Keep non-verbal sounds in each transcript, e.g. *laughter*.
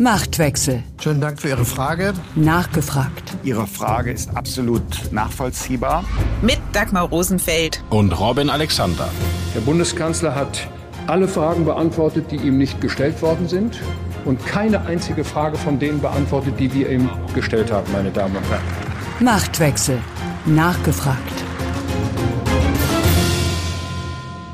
Machtwechsel. Schönen Dank für Ihre Frage. Nachgefragt. Ihre Frage ist absolut nachvollziehbar. Mit Dagmar Rosenfeld. Und Robin Alexander. Der Bundeskanzler hat alle Fragen beantwortet, die ihm nicht gestellt worden sind. Und keine einzige Frage von denen beantwortet, die wir ihm gestellt haben, meine Damen und Herren. Machtwechsel. Nachgefragt.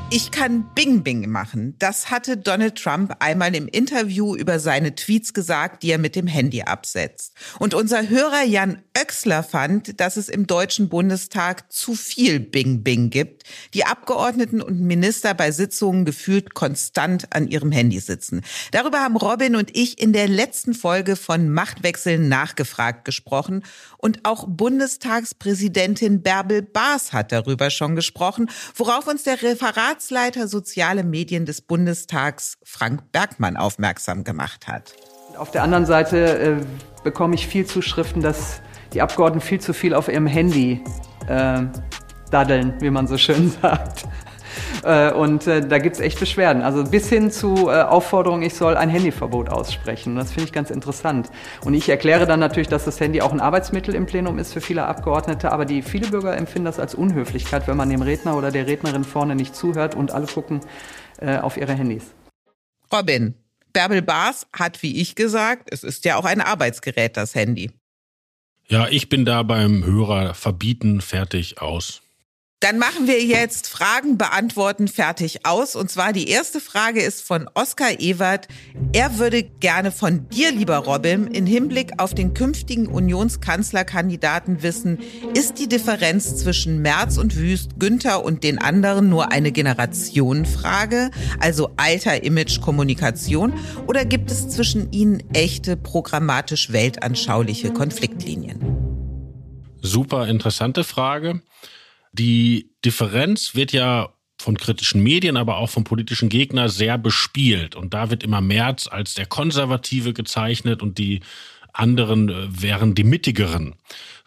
Ich kann Bing Bing machen. Das hatte Donald Trump einmal im Interview über seine Tweets gesagt, die er mit dem Handy absetzt. Und unser Hörer Jan Oechsler fand, dass es im Deutschen Bundestag zu viel Bing Bing gibt. Die Abgeordneten und Minister bei Sitzungen gefühlt konstant an ihrem Handy sitzen. Darüber haben Robin und ich in der letzten Folge von Machtwechseln nachgefragt gesprochen. Und auch Bundestagspräsidentin Bärbel Baas hat darüber schon gesprochen, worauf uns der Referatsleiter Soziale Medien des Bundestags Frank Bergmann aufmerksam gemacht hat. Auf der anderen Seite äh, bekomme ich viel Zuschriften, dass die Abgeordneten viel zu viel auf ihrem Handy äh, daddeln, wie man so schön *laughs* sagt. Äh, und äh, da gibt's echt Beschwerden. Also bis hin zu äh, Aufforderungen, ich soll ein Handyverbot aussprechen. Das finde ich ganz interessant. Und ich erkläre dann natürlich, dass das Handy auch ein Arbeitsmittel im Plenum ist für viele Abgeordnete, aber die viele Bürger empfinden das als Unhöflichkeit, wenn man dem Redner oder der Rednerin vorne nicht zuhört und alle gucken auf ihre Handys. Robin, Bärbel Baas hat, wie ich gesagt, es ist ja auch ein Arbeitsgerät, das Handy. Ja, ich bin da beim Hörer verbieten, fertig, aus. Dann machen wir jetzt Fragen beantworten fertig aus. Und zwar die erste Frage ist von Oskar Ewert. Er würde gerne von dir, lieber Robin, in Hinblick auf den künftigen Unionskanzlerkandidaten wissen, ist die Differenz zwischen Merz und Wüst, Günther und den anderen nur eine Generationenfrage, also Alter, Image, Kommunikation, oder gibt es zwischen ihnen echte programmatisch weltanschauliche Konfliktlinien? Super interessante Frage. Die Differenz wird ja von kritischen Medien, aber auch von politischen Gegnern sehr bespielt. Und da wird immer Merz als der Konservative gezeichnet und die anderen äh, wären die mittigeren.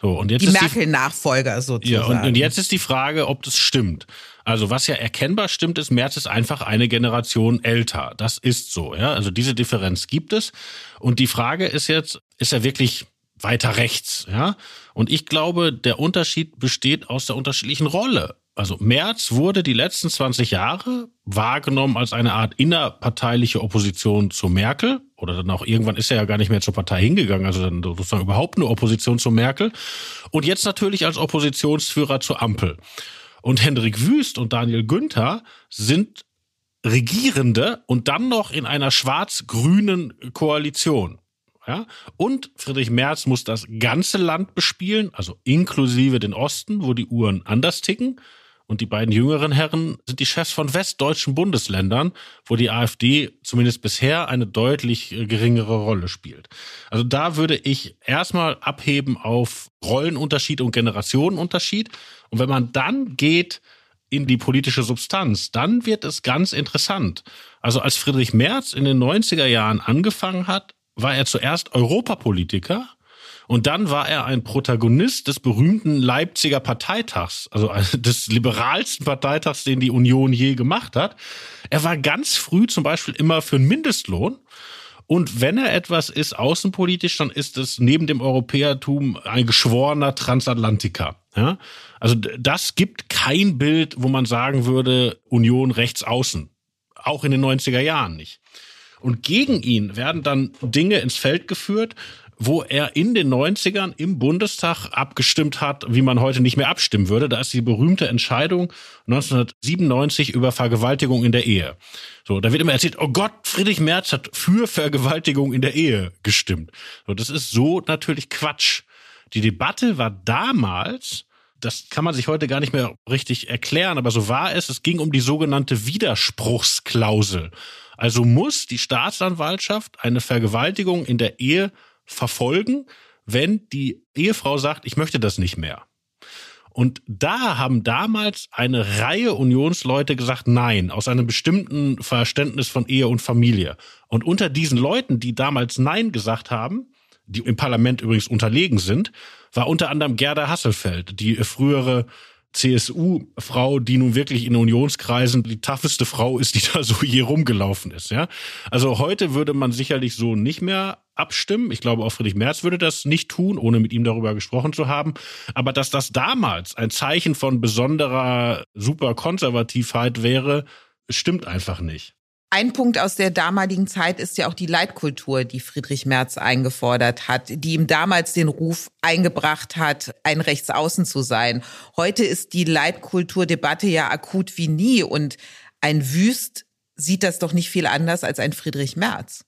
So, und jetzt die Merkel-Nachfolger sozusagen. Ja, und, und jetzt ist die Frage, ob das stimmt. Also was ja erkennbar stimmt, ist, Merz ist einfach eine Generation älter. Das ist so, ja. Also diese Differenz gibt es. Und die Frage ist jetzt, ist er wirklich weiter rechts, ja. Und ich glaube, der Unterschied besteht aus der unterschiedlichen Rolle. Also Merz wurde die letzten 20 Jahre wahrgenommen als eine Art innerparteiliche Opposition zu Merkel. Oder dann auch irgendwann ist er ja gar nicht mehr zur Partei hingegangen, also dann sozusagen überhaupt eine Opposition zu Merkel. Und jetzt natürlich als Oppositionsführer zur Ampel. Und Hendrik Wüst und Daniel Günther sind Regierende und dann noch in einer schwarz-grünen Koalition. Ja? Und Friedrich Merz muss das ganze Land bespielen, also inklusive den Osten, wo die Uhren anders ticken. Und die beiden jüngeren Herren sind die Chefs von westdeutschen Bundesländern, wo die AfD zumindest bisher eine deutlich äh, geringere Rolle spielt. Also da würde ich erstmal abheben auf Rollenunterschied und Generationenunterschied. Und wenn man dann geht in die politische Substanz, dann wird es ganz interessant. Also als Friedrich Merz in den 90er Jahren angefangen hat, war er zuerst Europapolitiker und dann war er ein Protagonist des berühmten Leipziger Parteitags, also *laughs* des liberalsten Parteitags, den die Union je gemacht hat. Er war ganz früh zum Beispiel immer für einen Mindestlohn. Und wenn er etwas ist außenpolitisch, dann ist es neben dem Europäertum ein geschworener Transatlantiker. Ja? Also das gibt kein Bild, wo man sagen würde, Union rechts außen. Auch in den 90er Jahren nicht. Und gegen ihn werden dann Dinge ins Feld geführt, wo er in den 90ern im Bundestag abgestimmt hat, wie man heute nicht mehr abstimmen würde. Da ist die berühmte Entscheidung 1997 über Vergewaltigung in der Ehe. So, da wird immer erzählt, oh Gott, Friedrich Merz hat für Vergewaltigung in der Ehe gestimmt. So, das ist so natürlich Quatsch. Die Debatte war damals, das kann man sich heute gar nicht mehr richtig erklären, aber so war es, es ging um die sogenannte Widerspruchsklausel. Also muss die Staatsanwaltschaft eine Vergewaltigung in der Ehe verfolgen, wenn die Ehefrau sagt, ich möchte das nicht mehr. Und da haben damals eine Reihe Unionsleute gesagt, nein, aus einem bestimmten Verständnis von Ehe und Familie. Und unter diesen Leuten, die damals Nein gesagt haben, die im Parlament übrigens unterlegen sind, war unter anderem Gerda Hasselfeld, die frühere CSU-Frau, die nun wirklich in Unionskreisen die tougheste Frau ist, die *laughs* da so je rumgelaufen ist, ja. Also heute würde man sicherlich so nicht mehr abstimmen. Ich glaube, auch Friedrich Merz würde das nicht tun, ohne mit ihm darüber gesprochen zu haben. Aber dass das damals ein Zeichen von besonderer Superkonservativheit wäre, stimmt einfach nicht. Ein Punkt aus der damaligen Zeit ist ja auch die Leitkultur, die Friedrich Merz eingefordert hat, die ihm damals den Ruf eingebracht hat, ein Rechtsaußen zu sein. Heute ist die Leitkulturdebatte ja akut wie nie und ein Wüst sieht das doch nicht viel anders als ein Friedrich Merz.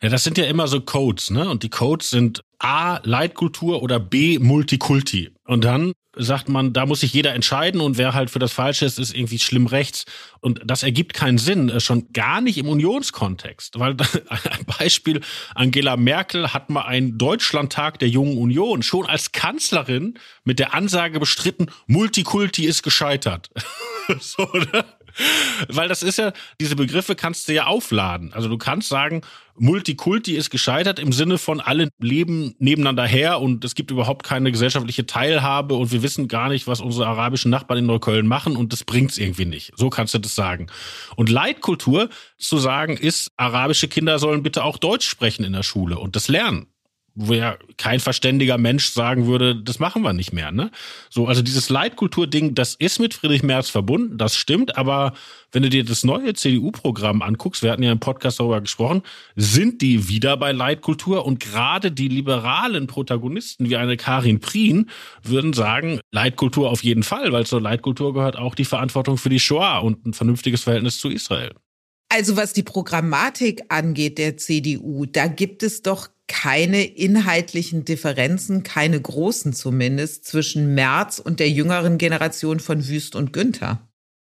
Ja, das sind ja immer so Codes, ne? Und die Codes sind A, Leitkultur oder B, Multikulti. Und dann sagt man, da muss sich jeder entscheiden und wer halt für das Falsche ist, ist irgendwie schlimm rechts. Und das ergibt keinen Sinn, äh, schon gar nicht im Unionskontext. Weil *laughs* ein Beispiel, Angela Merkel hat mal einen Deutschlandtag der Jungen Union schon als Kanzlerin mit der Ansage bestritten, Multikulti ist gescheitert. *laughs* so, ne? Weil das ist ja, diese Begriffe kannst du ja aufladen. Also du kannst sagen, Multikulti ist gescheitert im Sinne von alle leben nebeneinander her und es gibt überhaupt keine gesellschaftliche Teilhabe und wir wissen gar nicht, was unsere arabischen Nachbarn in Neukölln machen und das bringt's irgendwie nicht. So kannst du das sagen. Und Leitkultur zu sagen ist, arabische Kinder sollen bitte auch Deutsch sprechen in der Schule und das lernen wo ja kein verständiger Mensch sagen würde, das machen wir nicht mehr. Ne? So, also dieses Leitkultur-Ding, das ist mit Friedrich Merz verbunden, das stimmt, aber wenn du dir das neue CDU-Programm anguckst, wir hatten ja im Podcast darüber gesprochen, sind die wieder bei Leitkultur und gerade die liberalen Protagonisten wie eine Karin Prien würden sagen, Leitkultur auf jeden Fall, weil zur Leitkultur gehört auch die Verantwortung für die Shoah und ein vernünftiges Verhältnis zu Israel. Also was die Programmatik angeht der CDU, da gibt es doch keine inhaltlichen Differenzen, keine großen zumindest, zwischen Merz und der jüngeren Generation von Wüst und Günther.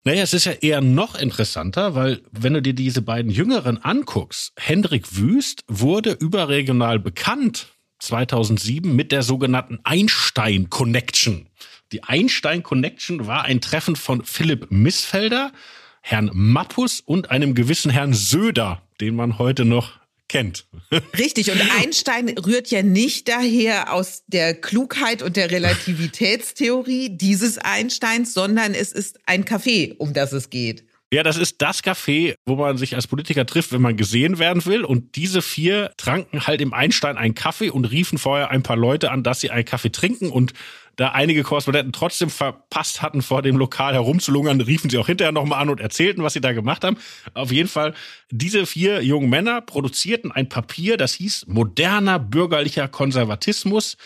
Naja, es ist ja eher noch interessanter, weil wenn du dir diese beiden Jüngeren anguckst, Hendrik Wüst wurde überregional bekannt 2007 mit der sogenannten Einstein Connection. Die Einstein Connection war ein Treffen von Philipp Missfelder, Herrn Mappus und einem gewissen Herrn Söder, den man heute noch kennt. *laughs* Richtig, und Einstein rührt ja nicht daher aus der Klugheit und der Relativitätstheorie dieses Einsteins, sondern es ist ein Café, um das es geht. Ja, das ist das Café, wo man sich als Politiker trifft, wenn man gesehen werden will. Und diese vier tranken halt im Einstein einen Kaffee und riefen vorher ein paar Leute an, dass sie einen Kaffee trinken. Und da einige Korrespondenten trotzdem verpasst hatten, vor dem Lokal herumzulungern, riefen sie auch hinterher nochmal an und erzählten, was sie da gemacht haben. Auf jeden Fall, diese vier jungen Männer produzierten ein Papier, das hieß Moderner bürgerlicher Konservatismus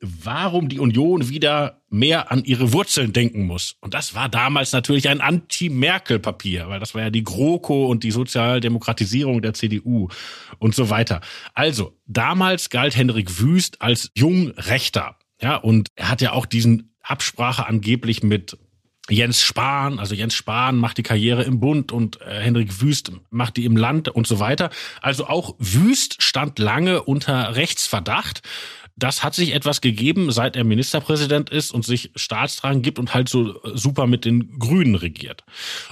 warum die Union wieder mehr an ihre Wurzeln denken muss. Und das war damals natürlich ein Anti-Merkel-Papier, weil das war ja die GroKo und die Sozialdemokratisierung der CDU und so weiter. Also, damals galt Henrik Wüst als Jungrechter. Ja, und er hat ja auch diesen Absprache angeblich mit Jens Spahn, also Jens Spahn macht die Karriere im Bund und äh, Henrik Wüst macht die im Land und so weiter. Also auch Wüst stand lange unter Rechtsverdacht. Das hat sich etwas gegeben, seit er Ministerpräsident ist und sich Staatstragen gibt und halt so super mit den Grünen regiert.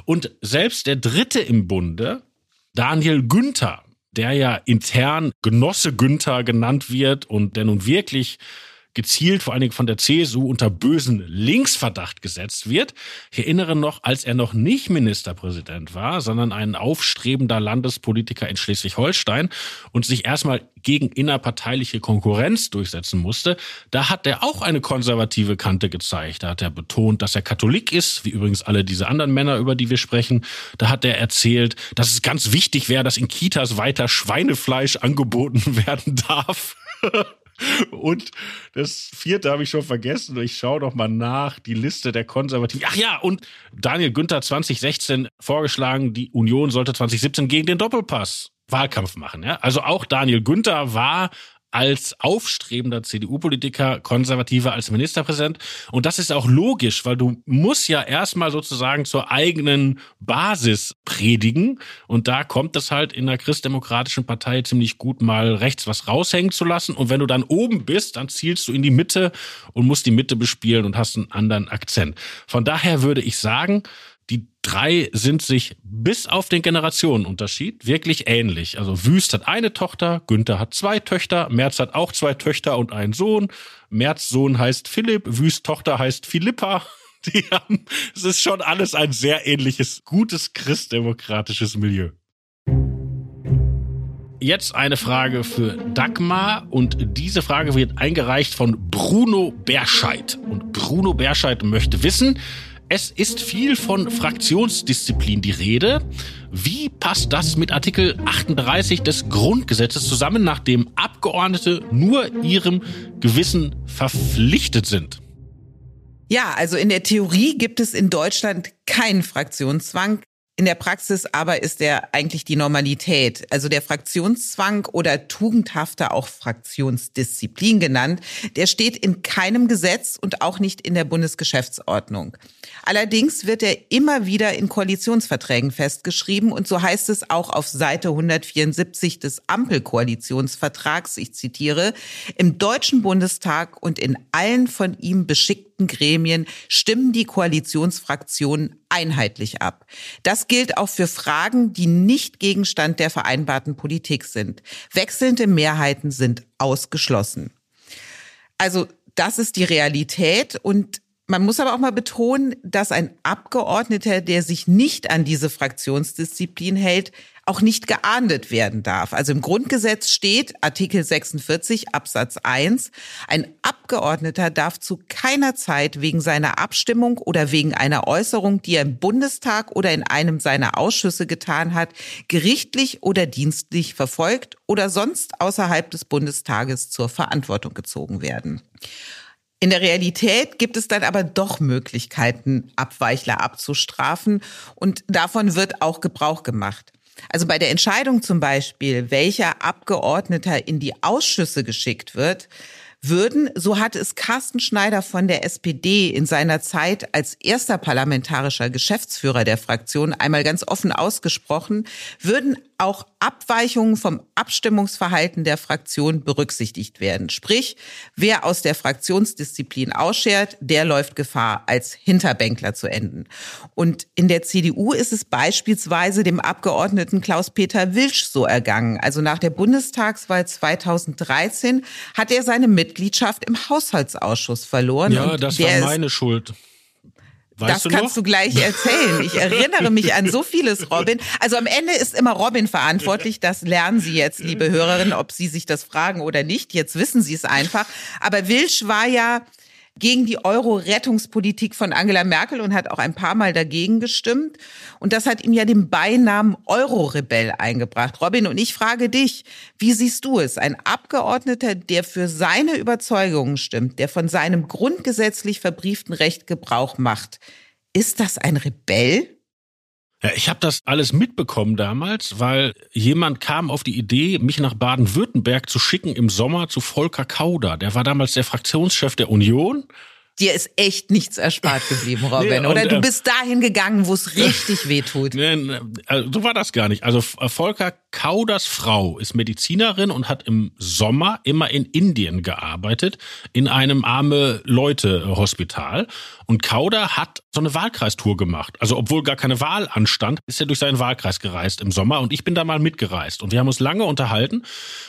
Und selbst der Dritte im Bunde, Daniel Günther, der ja intern Genosse Günther genannt wird und der nun wirklich gezielt vor allen Dingen von der CSU unter bösen Linksverdacht gesetzt wird. Ich erinnere noch, als er noch nicht Ministerpräsident war, sondern ein aufstrebender Landespolitiker in Schleswig-Holstein und sich erstmal gegen innerparteiliche Konkurrenz durchsetzen musste, da hat er auch eine konservative Kante gezeigt. Da hat er betont, dass er Katholik ist, wie übrigens alle diese anderen Männer, über die wir sprechen. Da hat er erzählt, dass es ganz wichtig wäre, dass in Kitas weiter Schweinefleisch angeboten *laughs* werden darf. Und das vierte habe ich schon vergessen. Ich schaue noch mal nach, die Liste der Konservativen. Ach ja, und Daniel Günther 2016 vorgeschlagen, die Union sollte 2017 gegen den Doppelpass Wahlkampf machen. Ja? Also auch Daniel Günther war als aufstrebender CDU-Politiker, Konservativer als Ministerpräsident. Und das ist auch logisch, weil du musst ja erstmal sozusagen zur eigenen Basis predigen. Und da kommt es halt in der christdemokratischen Partei ziemlich gut mal rechts was raushängen zu lassen. Und wenn du dann oben bist, dann zielst du in die Mitte und musst die Mitte bespielen und hast einen anderen Akzent. Von daher würde ich sagen, die drei sind sich bis auf den Generationenunterschied wirklich ähnlich. Also Wüst hat eine Tochter, Günther hat zwei Töchter, Merz hat auch zwei Töchter und einen Sohn. Merz Sohn heißt Philipp, Wüst Tochter heißt Philippa. *laughs* Die haben, es ist schon alles ein sehr ähnliches, gutes christdemokratisches Milieu. Jetzt eine Frage für Dagmar und diese Frage wird eingereicht von Bruno Berscheid. Und Bruno Berscheid möchte wissen, es ist viel von Fraktionsdisziplin die Rede. Wie passt das mit Artikel 38 des Grundgesetzes zusammen, nachdem Abgeordnete nur ihrem Gewissen verpflichtet sind? Ja, also in der Theorie gibt es in Deutschland keinen Fraktionszwang. In der Praxis aber ist er eigentlich die Normalität. Also der Fraktionszwang oder tugendhafte auch Fraktionsdisziplin genannt, der steht in keinem Gesetz und auch nicht in der Bundesgeschäftsordnung. Allerdings wird er immer wieder in Koalitionsverträgen festgeschrieben und so heißt es auch auf Seite 174 des Ampelkoalitionsvertrags, ich zitiere, im Deutschen Bundestag und in allen von ihm beschickten Gremien stimmen die Koalitionsfraktionen einheitlich ab. Das gilt auch für Fragen, die nicht Gegenstand der vereinbarten Politik sind. Wechselnde Mehrheiten sind ausgeschlossen. Also das ist die Realität und man muss aber auch mal betonen, dass ein Abgeordneter, der sich nicht an diese Fraktionsdisziplin hält, auch nicht geahndet werden darf. Also im Grundgesetz steht Artikel 46 Absatz 1, ein Abgeordneter darf zu keiner Zeit wegen seiner Abstimmung oder wegen einer Äußerung, die er im Bundestag oder in einem seiner Ausschüsse getan hat, gerichtlich oder dienstlich verfolgt oder sonst außerhalb des Bundestages zur Verantwortung gezogen werden. In der Realität gibt es dann aber doch Möglichkeiten, Abweichler abzustrafen und davon wird auch Gebrauch gemacht. Also bei der Entscheidung zum Beispiel, welcher Abgeordneter in die Ausschüsse geschickt wird, würden, so hat es Carsten Schneider von der SPD in seiner Zeit als erster parlamentarischer Geschäftsführer der Fraktion einmal ganz offen ausgesprochen, würden auch Abweichungen vom Abstimmungsverhalten der Fraktion berücksichtigt werden. Sprich, wer aus der Fraktionsdisziplin ausschert, der läuft Gefahr, als Hinterbänkler zu enden. Und in der CDU ist es beispielsweise dem Abgeordneten Klaus-Peter Wilsch so ergangen. Also nach der Bundestagswahl 2013 hat er seine Mitgliedschaft im Haushaltsausschuss verloren. Ja, das war meine Schuld. Weißt das kannst noch? du gleich erzählen. Ich erinnere mich an so vieles, *laughs* Robin. Also am Ende ist immer Robin verantwortlich. Das lernen Sie jetzt, liebe Hörerinnen, ob Sie sich das fragen oder nicht. Jetzt wissen Sie es einfach. Aber Wilsch war ja gegen die Euro-Rettungspolitik von Angela Merkel und hat auch ein paar Mal dagegen gestimmt. Und das hat ihm ja den Beinamen Euro-Rebell eingebracht. Robin, und ich frage dich, wie siehst du es? Ein Abgeordneter, der für seine Überzeugungen stimmt, der von seinem grundgesetzlich verbrieften Recht Gebrauch macht, ist das ein Rebell? Ja, ich habe das alles mitbekommen damals, weil jemand kam auf die Idee, mich nach Baden-Württemberg zu schicken im Sommer zu Volker Kauder. Der war damals der Fraktionschef der Union dir ist echt nichts erspart geblieben, *laughs* Robin, nee, oder? Du äh, bist dahin gegangen, wo es richtig *laughs* weh tut. Nee, also, so war das gar nicht. Also Volker Kauders Frau ist Medizinerin und hat im Sommer immer in Indien gearbeitet, in einem arme Leute Hospital. Und Kauder hat so eine Wahlkreistour gemacht. Also obwohl gar keine Wahl anstand, ist er durch seinen Wahlkreis gereist im Sommer und ich bin da mal mitgereist. Und wir haben uns lange unterhalten.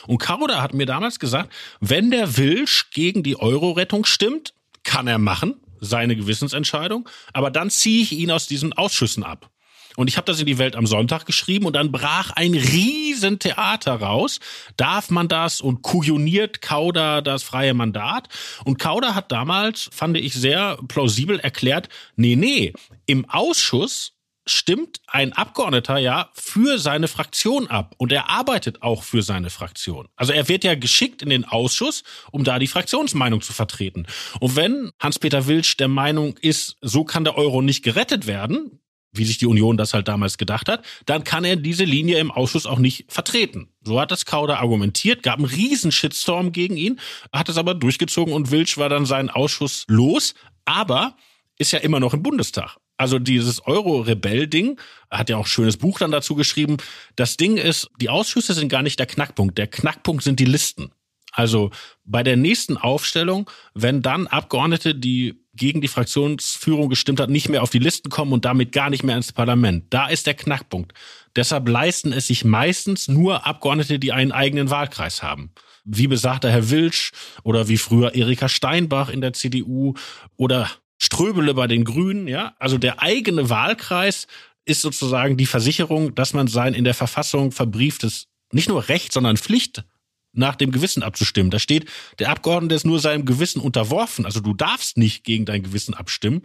Und Kauder hat mir damals gesagt, wenn der Wilsch gegen die Euro-Rettung stimmt, kann er machen, seine Gewissensentscheidung, aber dann ziehe ich ihn aus diesen Ausschüssen ab. Und ich habe das in die Welt am Sonntag geschrieben und dann brach ein Riesentheater raus. Darf man das? Und kujoniert Kauder das freie Mandat? Und Kauder hat damals, fand ich sehr plausibel erklärt, nee, nee, im Ausschuss stimmt ein Abgeordneter ja für seine Fraktion ab und er arbeitet auch für seine Fraktion. Also er wird ja geschickt in den Ausschuss, um da die Fraktionsmeinung zu vertreten. Und wenn Hans-Peter Wilsch der Meinung ist, so kann der Euro nicht gerettet werden, wie sich die Union das halt damals gedacht hat, dann kann er diese Linie im Ausschuss auch nicht vertreten. So hat das Kauder argumentiert, gab einen riesen Shitstorm gegen ihn, hat es aber durchgezogen und Wilsch war dann seinen Ausschuss los, aber ist ja immer noch im Bundestag. Also dieses Euro-Rebell-Ding, hat ja auch ein schönes Buch dann dazu geschrieben. Das Ding ist, die Ausschüsse sind gar nicht der Knackpunkt. Der Knackpunkt sind die Listen. Also bei der nächsten Aufstellung, wenn dann Abgeordnete, die gegen die Fraktionsführung gestimmt hat, nicht mehr auf die Listen kommen und damit gar nicht mehr ins Parlament. Da ist der Knackpunkt. Deshalb leisten es sich meistens nur Abgeordnete, die einen eigenen Wahlkreis haben. Wie besagter Herr Wilsch oder wie früher Erika Steinbach in der CDU oder Ströbele bei den Grünen, ja. Also der eigene Wahlkreis ist sozusagen die Versicherung, dass man sein in der Verfassung verbrieftes nicht nur Recht, sondern Pflicht, nach dem Gewissen abzustimmen. Da steht, der Abgeordnete ist nur seinem Gewissen unterworfen. Also du darfst nicht gegen dein Gewissen abstimmen.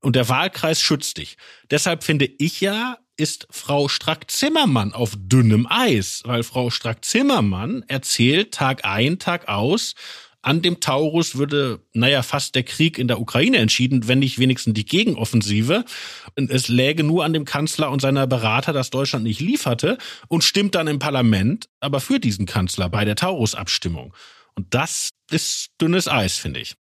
Und der Wahlkreis schützt dich. Deshalb finde ich ja, ist Frau Strack-Zimmermann auf dünnem Eis, weil Frau Strack-Zimmermann erzählt Tag ein, Tag aus, an dem Taurus würde, naja, fast der Krieg in der Ukraine entschieden, wenn nicht wenigstens die Gegenoffensive. Und es läge nur an dem Kanzler und seiner Berater, dass Deutschland nicht lieferte und stimmt dann im Parlament, aber für diesen Kanzler bei der Taurus-Abstimmung. Und das ist dünnes Eis, finde ich.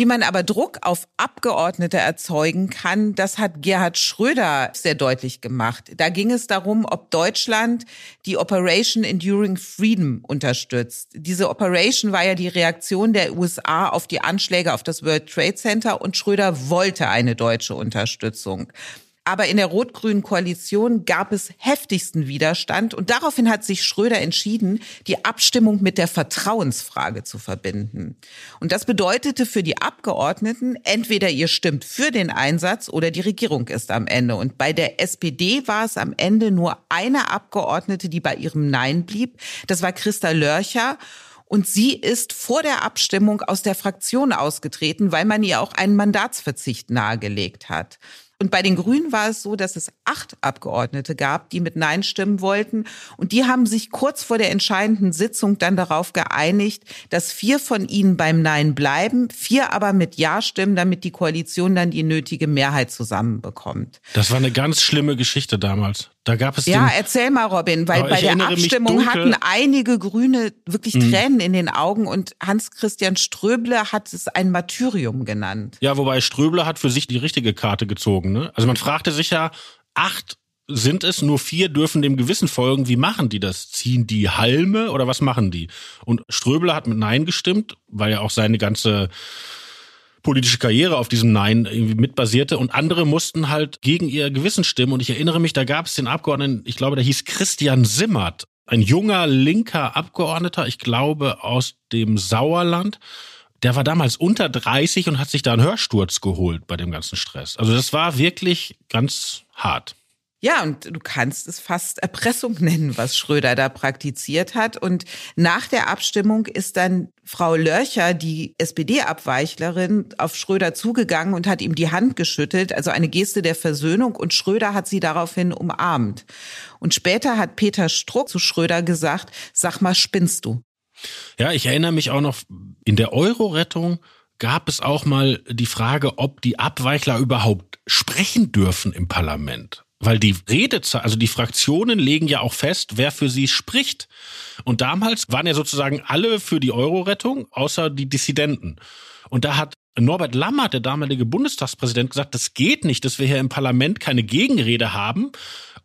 Wie man aber Druck auf Abgeordnete erzeugen kann, das hat Gerhard Schröder sehr deutlich gemacht. Da ging es darum, ob Deutschland die Operation Enduring Freedom unterstützt. Diese Operation war ja die Reaktion der USA auf die Anschläge auf das World Trade Center und Schröder wollte eine deutsche Unterstützung. Aber in der rot-grünen Koalition gab es heftigsten Widerstand und daraufhin hat sich Schröder entschieden, die Abstimmung mit der Vertrauensfrage zu verbinden. Und das bedeutete für die Abgeordneten, entweder ihr stimmt für den Einsatz oder die Regierung ist am Ende. Und bei der SPD war es am Ende nur eine Abgeordnete, die bei ihrem Nein blieb. Das war Christa Lörcher. Und sie ist vor der Abstimmung aus der Fraktion ausgetreten, weil man ihr auch einen Mandatsverzicht nahegelegt hat. Und bei den Grünen war es so, dass es acht Abgeordnete gab, die mit Nein stimmen wollten. Und die haben sich kurz vor der entscheidenden Sitzung dann darauf geeinigt, dass vier von ihnen beim Nein bleiben, vier aber mit Ja stimmen, damit die Koalition dann die nötige Mehrheit zusammenbekommt. Das war eine ganz schlimme Geschichte damals. Da gab es ja, erzähl mal, Robin, weil bei der Abstimmung hatten einige Grüne wirklich mhm. Tränen in den Augen und Hans-Christian Ströble hat es ein Martyrium genannt. Ja, wobei Ströble hat für sich die richtige Karte gezogen. Ne? Also man fragte sich ja, acht sind es, nur vier dürfen dem Gewissen folgen. Wie machen die das? Ziehen die Halme oder was machen die? Und Ströble hat mit Nein gestimmt, weil ja auch seine ganze politische Karriere auf diesem Nein irgendwie mitbasierte und andere mussten halt gegen ihr Gewissen stimmen. Und ich erinnere mich, da gab es den Abgeordneten, ich glaube, der hieß Christian Simmert, ein junger linker Abgeordneter, ich glaube aus dem Sauerland. Der war damals unter 30 und hat sich da einen Hörsturz geholt bei dem ganzen Stress. Also das war wirklich ganz hart. Ja, und du kannst es fast Erpressung nennen, was Schröder da praktiziert hat. Und nach der Abstimmung ist dann Frau Lörcher, die SPD-Abweichlerin, auf Schröder zugegangen und hat ihm die Hand geschüttelt, also eine Geste der Versöhnung. Und Schröder hat sie daraufhin umarmt. Und später hat Peter Struck zu Schröder gesagt, sag mal, spinnst du? Ja, ich erinnere mich auch noch, in der Euro-Rettung gab es auch mal die Frage, ob die Abweichler überhaupt sprechen dürfen im Parlament weil die Redezeit, also die Fraktionen legen ja auch fest, wer für sie spricht. Und damals waren ja sozusagen alle für die Euro-Rettung, außer die Dissidenten. Und da hat Norbert Lammert, der damalige Bundestagspräsident, gesagt, das geht nicht, dass wir hier im Parlament keine Gegenrede haben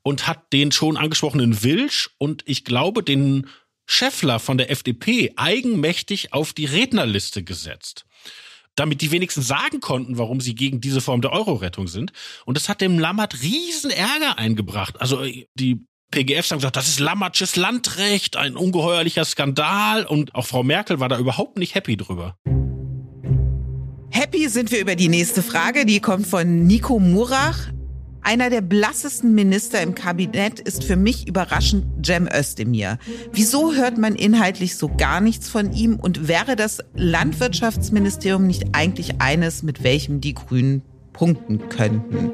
und hat den schon angesprochenen Wilsch und ich glaube den Scheffler von der FDP eigenmächtig auf die Rednerliste gesetzt damit die wenigstens sagen konnten, warum sie gegen diese Form der Euro-Rettung sind. Und das hat dem Lammert riesen Ärger eingebracht. Also die PGFs haben gesagt, das ist Lammertsches Landrecht, ein ungeheuerlicher Skandal. Und auch Frau Merkel war da überhaupt nicht happy drüber. Happy sind wir über die nächste Frage. Die kommt von Nico Murach. Einer der blassesten Minister im Kabinett ist für mich überraschend Cem Özdemir. Wieso hört man inhaltlich so gar nichts von ihm und wäre das Landwirtschaftsministerium nicht eigentlich eines, mit welchem die Grünen punkten könnten?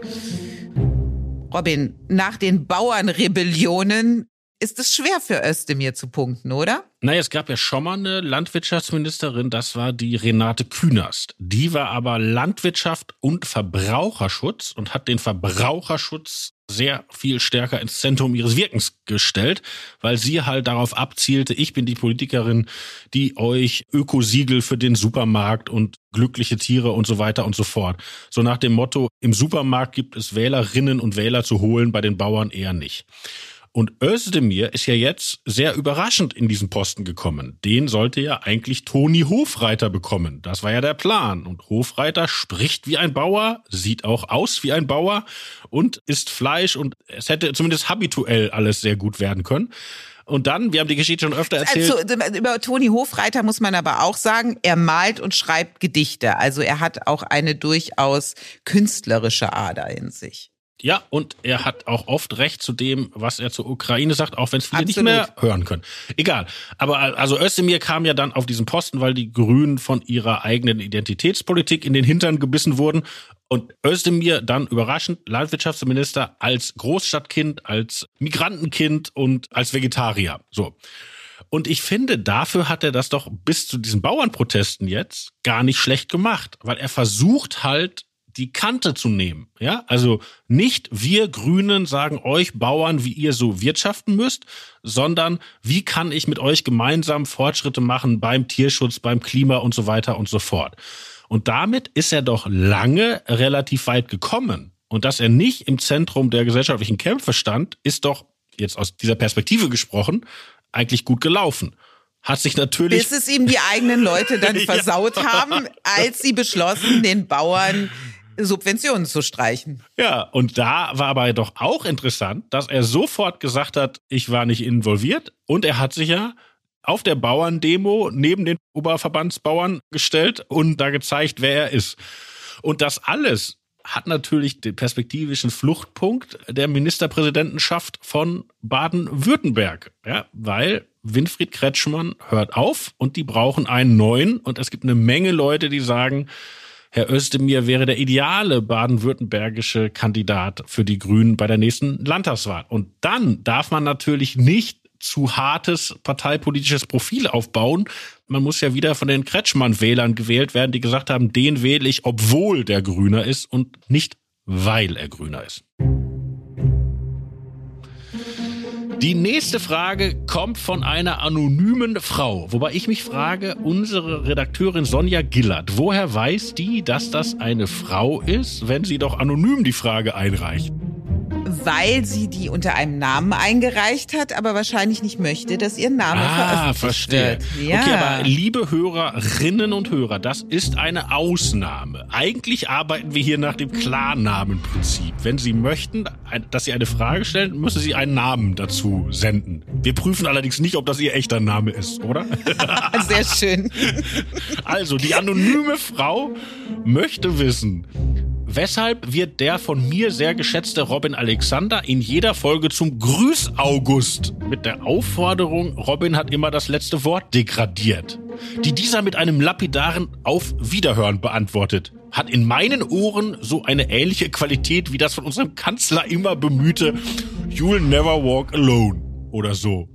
Robin, nach den Bauernrebellionen ist es schwer für Özdemir zu punkten, oder? Naja, es gab ja schon mal eine Landwirtschaftsministerin, das war die Renate Künast. Die war aber Landwirtschaft und Verbraucherschutz und hat den Verbraucherschutz sehr viel stärker ins Zentrum ihres Wirkens gestellt, weil sie halt darauf abzielte, ich bin die Politikerin, die euch Ökosiegel für den Supermarkt und glückliche Tiere und so weiter und so fort. So nach dem Motto, im Supermarkt gibt es Wählerinnen und Wähler zu holen, bei den Bauern eher nicht. Und Özdemir ist ja jetzt sehr überraschend in diesen Posten gekommen. Den sollte ja eigentlich Toni Hofreiter bekommen. Das war ja der Plan. Und Hofreiter spricht wie ein Bauer, sieht auch aus wie ein Bauer und isst Fleisch und es hätte zumindest habituell alles sehr gut werden können. Und dann, wir haben die Geschichte schon öfter erzählt. Also, über Toni Hofreiter muss man aber auch sagen, er malt und schreibt Gedichte. Also er hat auch eine durchaus künstlerische Ader in sich. Ja, und er hat auch oft recht zu dem, was er zur Ukraine sagt, auch wenn es viele Absolut. nicht mehr hören können. Egal. Aber also Özdemir kam ja dann auf diesen Posten, weil die Grünen von ihrer eigenen Identitätspolitik in den Hintern gebissen wurden. Und Özdemir dann überraschend Landwirtschaftsminister als Großstadtkind, als Migrantenkind und als Vegetarier. So. Und ich finde, dafür hat er das doch bis zu diesen Bauernprotesten jetzt gar nicht schlecht gemacht, weil er versucht halt die Kante zu nehmen. Ja, also nicht wir Grünen sagen euch Bauern, wie ihr so wirtschaften müsst, sondern wie kann ich mit euch gemeinsam Fortschritte machen beim Tierschutz, beim Klima und so weiter und so fort. Und damit ist er doch lange relativ weit gekommen. Und dass er nicht im Zentrum der gesellschaftlichen Kämpfe stand, ist doch jetzt aus dieser Perspektive gesprochen eigentlich gut gelaufen. Hat sich natürlich. Bis es ihm die eigenen Leute dann *laughs* Ja. versaut haben, als sie beschlossen, den Bauern Subventionen zu streichen. Ja, und da war aber doch auch interessant, dass er sofort gesagt hat, ich war nicht involviert und er hat sich ja auf der Bauerndemo neben den Oberverbandsbauern gestellt und da gezeigt, wer er ist. Und das alles hat natürlich den perspektivischen Fluchtpunkt der Ministerpräsidentenschaft von Baden-Württemberg, ja, weil Winfried Kretschmann hört auf und die brauchen einen neuen und es gibt eine Menge Leute, die sagen, Herr Özdemir wäre der ideale baden-württembergische Kandidat für die Grünen bei der nächsten Landtagswahl. Und dann darf man natürlich nicht zu hartes parteipolitisches Profil aufbauen. Man muss ja wieder von den Kretschmann-Wählern gewählt werden, die gesagt haben, den wähle ich, obwohl der Grüner ist und nicht weil er Grüner ist. Die nächste Frage kommt von einer anonymen Frau, wobei ich mich frage, unsere Redakteurin Sonja Gillert, woher weiß die, dass das eine Frau ist, wenn sie doch anonym die Frage einreicht? Weil sie die unter einem Namen eingereicht hat, aber wahrscheinlich nicht möchte, dass ihr Name Ah, veröffentlicht verstehe. wird. Ja. Okay, aber liebe Hörerinnen und Hörer, das ist eine Ausnahme. Eigentlich arbeiten wir hier nach dem Klarnamenprinzip. Wenn Sie möchten, dass Sie eine Frage stellen, müssen Sie einen Namen dazu senden. Wir prüfen allerdings nicht, ob das Ihr echter Name ist, oder? *laughs* Sehr schön. Also, die anonyme Frau möchte wissen, weshalb wird der von mir sehr geschätzte Robin Alexander in jeder Folge zum Grüß August mit der Aufforderung, Robin hat immer das letzte Wort degradiert, die dieser mit einem lapidaren Auf Wiederhören beantwortet. Hat in meinen Ohren so eine ähnliche Qualität wie das von unserem Kanzler immer bemühte You'll never walk alone oder so.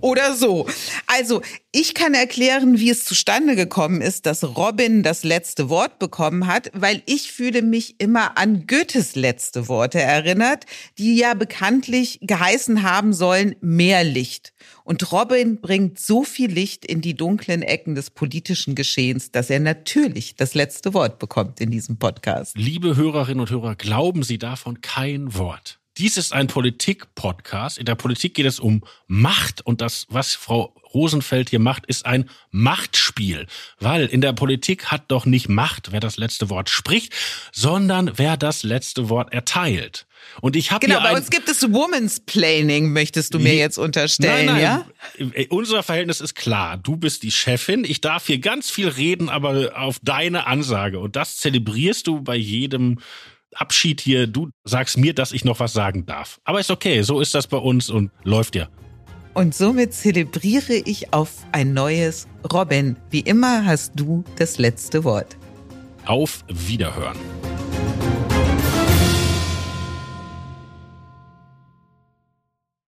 Oder so. Also, ich kann erklären, wie es zustande gekommen ist, dass Robin das letzte Wort bekommen hat, weil ich fühle mich immer an Goethes letzte Worte erinnert, die ja bekanntlich geheißen haben sollen, mehr Licht. Und Robin bringt so viel Licht in die dunklen Ecken des politischen Geschehens, dass er natürlich das letzte Wort bekommt in diesem Podcast. Liebe Hörerinnen und Hörer, glauben Sie davon kein Wort. Dies ist ein Politik-Podcast. In der Politik geht es um Macht und das, was Frau Rosenfeld hier macht, ist ein Machtspiel. Weil in der Politik hat doch nicht Macht, wer das letzte Wort spricht, sondern wer das letzte Wort erteilt. Und ich habe Genau, hier bei uns gibt es Woman's Planning, möchtest du mir jetzt unterstellen, nein, ja? nein. Äh, Unser Verhältnis ist klar. Du bist die Chefin. Ich darf hier ganz viel reden, aber auf deine Ansage. Und das zelebrierst du bei jedem Abschied hier. Du sagst mir, dass ich noch was sagen darf. Aber ist okay. So ist das bei uns und läuft ja. Und somit zelebriere ich auf ein neues Robin. Wie immer hast du das letzte Wort. Auf Wiederhören.